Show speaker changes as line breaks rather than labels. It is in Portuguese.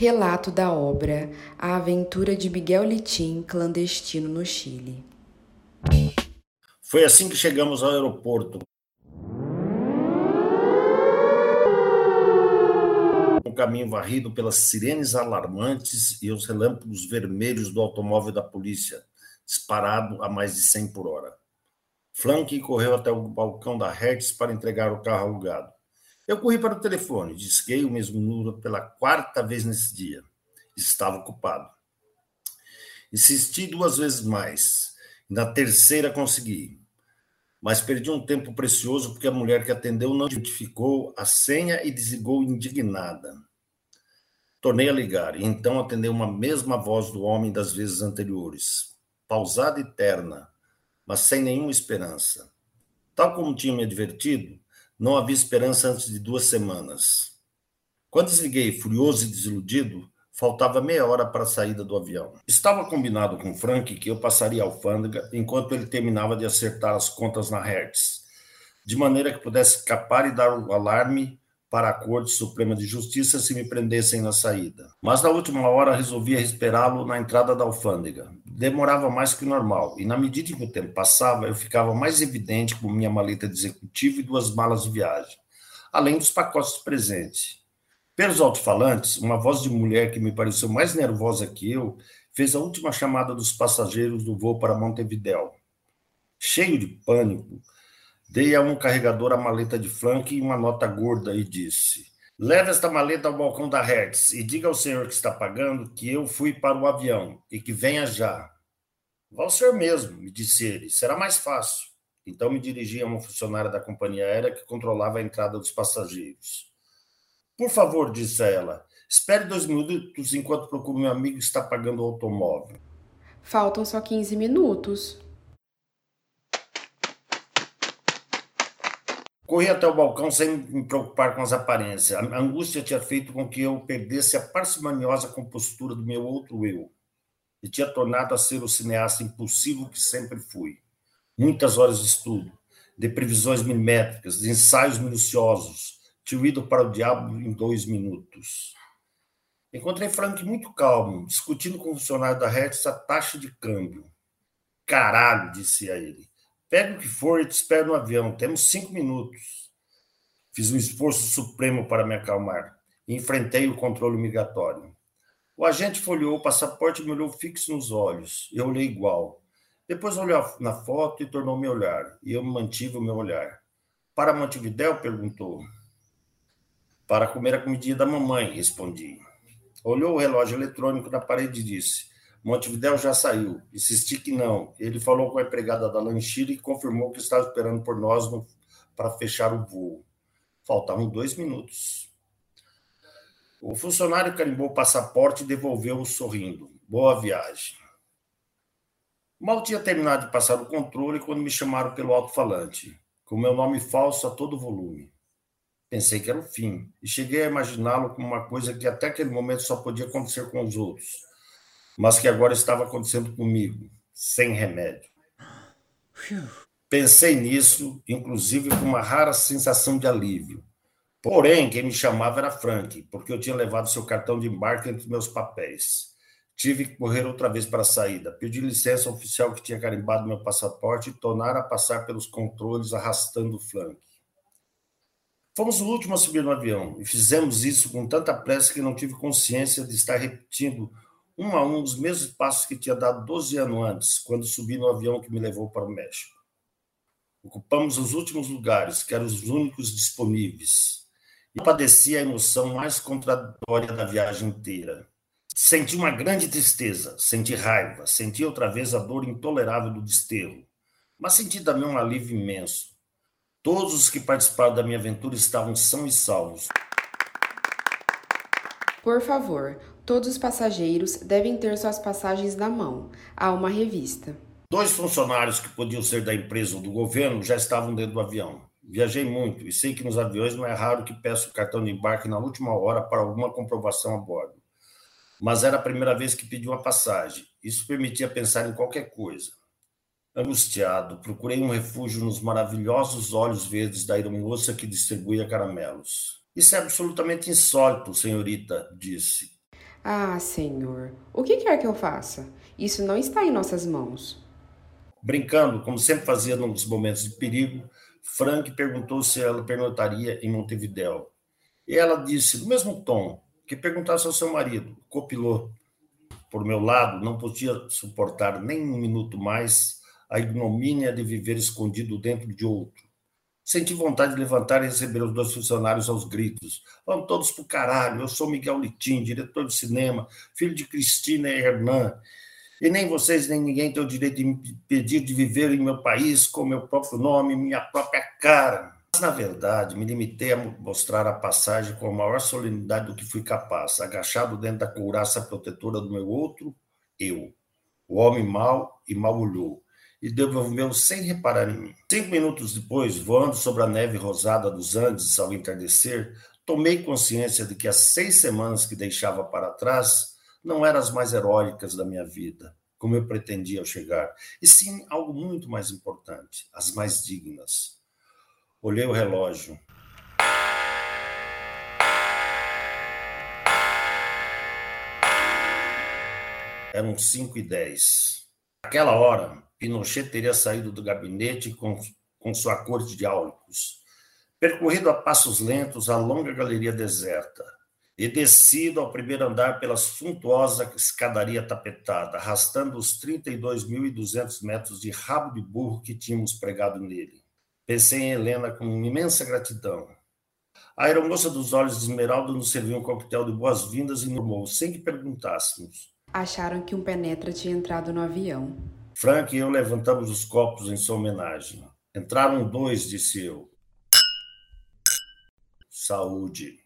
Relato da obra A Aventura de Miguel Litim, clandestino no Chile.
Foi assim que chegamos ao aeroporto. Um caminho varrido pelas sirenes alarmantes e os relâmpagos vermelhos do automóvel da polícia, disparado a mais de 100 por hora. Flank correu até o balcão da Hertz para entregar o carro alugado. Eu corri para o telefone, disquei o mesmo número pela quarta vez nesse dia. Estava ocupado. Insisti duas vezes mais. Na terceira consegui. Mas perdi um tempo precioso porque a mulher que atendeu não identificou a senha e desligou indignada. Tornei a ligar e então atendeu uma mesma voz do homem das vezes anteriores, pausada e terna, mas sem nenhuma esperança. Tal como tinha me advertido, não havia esperança antes de duas semanas. Quando desliguei, furioso e desiludido, faltava meia hora para a saída do avião. Estava combinado com Frank que eu passaria a alfândega enquanto ele terminava de acertar as contas na Hertz, de maneira que pudesse escapar e dar o alarme para a Corte Suprema de Justiça se me prendessem na saída. Mas na última hora resolvi esperá-lo na entrada da alfândega. Demorava mais que o normal, e na medida em que o tempo passava, eu ficava mais evidente com minha maleta de executivo e duas malas de viagem, além dos pacotes de presente. Pelos alto-falantes, uma voz de mulher que me pareceu mais nervosa que eu fez a última chamada dos passageiros do voo para Montevidéu. Cheio de pânico, Dei a um carregador a maleta de flanque e uma nota gorda e disse: Leve esta maleta ao balcão da Hertz e diga ao senhor que está pagando que eu fui para o avião e que venha já. Vá o senhor mesmo, me disse ele, será mais fácil. Então me dirigi a uma funcionária da companhia aérea que controlava a entrada dos passageiros. Por favor, disse ela, espere dois minutos enquanto procuro meu amigo que está pagando o automóvel.
Faltam só 15 minutos.
Corri até o balcão sem me preocupar com as aparências. A angústia tinha feito com que eu perdesse a parcimoniosa compostura do meu outro eu e tinha tornado a ser o cineasta impulsivo que sempre fui. Muitas horas de estudo, de previsões milimétricas, de ensaios minuciosos, ido para o diabo em dois minutos. Encontrei Frank muito calmo, discutindo com o funcionário da Hertz a taxa de câmbio. Caralho, disse a ele. Pega o que for e te espero no avião. Temos cinco minutos. Fiz um esforço supremo para me acalmar enfrentei o controle migratório. O agente folheou o passaporte e me olhou fixo nos olhos. Eu olhei igual. Depois olhou na foto e tornou-me olhar, e eu mantive o meu olhar. Para Montevidéu? perguntou. Para comer a comidinha da mamãe, respondi. Olhou o relógio eletrônico na parede e disse: Montevidéu já saiu. Insisti que não. Ele falou com a empregada da lancheira e confirmou que estava esperando por nós para fechar o voo. Faltavam dois minutos. O funcionário carimbou o passaporte e devolveu-o sorrindo. Boa viagem. Mal tinha terminado de passar o controle quando me chamaram pelo alto-falante, com meu nome falso a todo volume. Pensei que era o fim, e cheguei a imaginá-lo como uma coisa que até aquele momento só podia acontecer com os outros mas que agora estava acontecendo comigo, sem remédio. Pensei nisso, inclusive com uma rara sensação de alívio. Porém, quem me chamava era Frank, porque eu tinha levado seu cartão de embarque entre meus papéis. Tive que correr outra vez para a saída. Pedi licença ao oficial que tinha carimbado meu passaporte e tornar a passar pelos controles arrastando o Frank. Fomos o último a subir no avião e fizemos isso com tanta pressa que não tive consciência de estar repetindo um a um os mesmos passos que tinha dado 12 anos antes, quando subi no avião que me levou para o México. Ocupamos os últimos lugares, que eram os únicos disponíveis, e padeci a emoção mais contraditória da viagem inteira. Senti uma grande tristeza, senti raiva, senti outra vez a dor intolerável do desterro, mas senti também um alívio imenso. Todos os que participaram da minha aventura estavam são e salvos.
Por favor, Todos os passageiros devem ter suas passagens na mão. Há uma revista.
Dois funcionários que podiam ser da empresa ou do governo já estavam dentro do avião. Viajei muito e sei que nos aviões não é raro que peço o cartão de embarque na última hora para alguma comprovação a bordo. Mas era a primeira vez que pedi uma passagem. Isso permitia pensar em qualquer coisa. Angustiado, procurei um refúgio nos maravilhosos olhos verdes da aeromoça que distribuía caramelos. Isso é absolutamente insólito, senhorita, disse.
Ah, Senhor, o que quer que eu faça? Isso não está em nossas mãos.
Brincando, como sempre fazia nos momentos de perigo, Frank perguntou se ela pernoitaria em Montevidéu. E ela disse, no mesmo tom, que perguntasse ao seu marido, copiloto. Por meu lado, não podia suportar nem um minuto mais a ignomínia de viver escondido dentro de outro. Senti vontade de levantar e receber os dois funcionários aos gritos. Vamos todos pro caralho, eu sou Miguel Litim, diretor de cinema, filho de Cristina e Hernan, e nem vocês nem ninguém tem o direito de me impedir de viver em meu país com meu próprio nome, minha própria cara. Mas, na verdade, me limitei a mostrar a passagem com a maior solenidade do que fui capaz, agachado dentro da couraça protetora do meu outro eu. O homem mau e mal olhou, e devolveu sem reparar em mim. Cinco minutos depois, voando sobre a neve rosada dos Andes ao entardecer, tomei consciência de que as seis semanas que deixava para trás não eram as mais heróicas da minha vida, como eu pretendia ao chegar, e sim algo muito mais importante, as mais dignas. Olhei o relógio. Eram cinco e dez. Naquela hora, Pinochet teria saído do gabinete com, com sua corte de áulicos, percorrido a passos lentos a longa galeria deserta, e descido ao primeiro andar pela suntuosa escadaria tapetada, arrastando os 32.200 metros de rabo de burro que tínhamos pregado nele. Pensei em Helena com imensa gratidão. A aeromoça dos olhos de esmeralda nos serviu um coquetel de boas-vindas e normou, sem que perguntássemos.
Acharam que um penetra tinha entrado no avião.
Frank e eu levantamos os copos em sua homenagem. Entraram dois, disse eu. Saúde.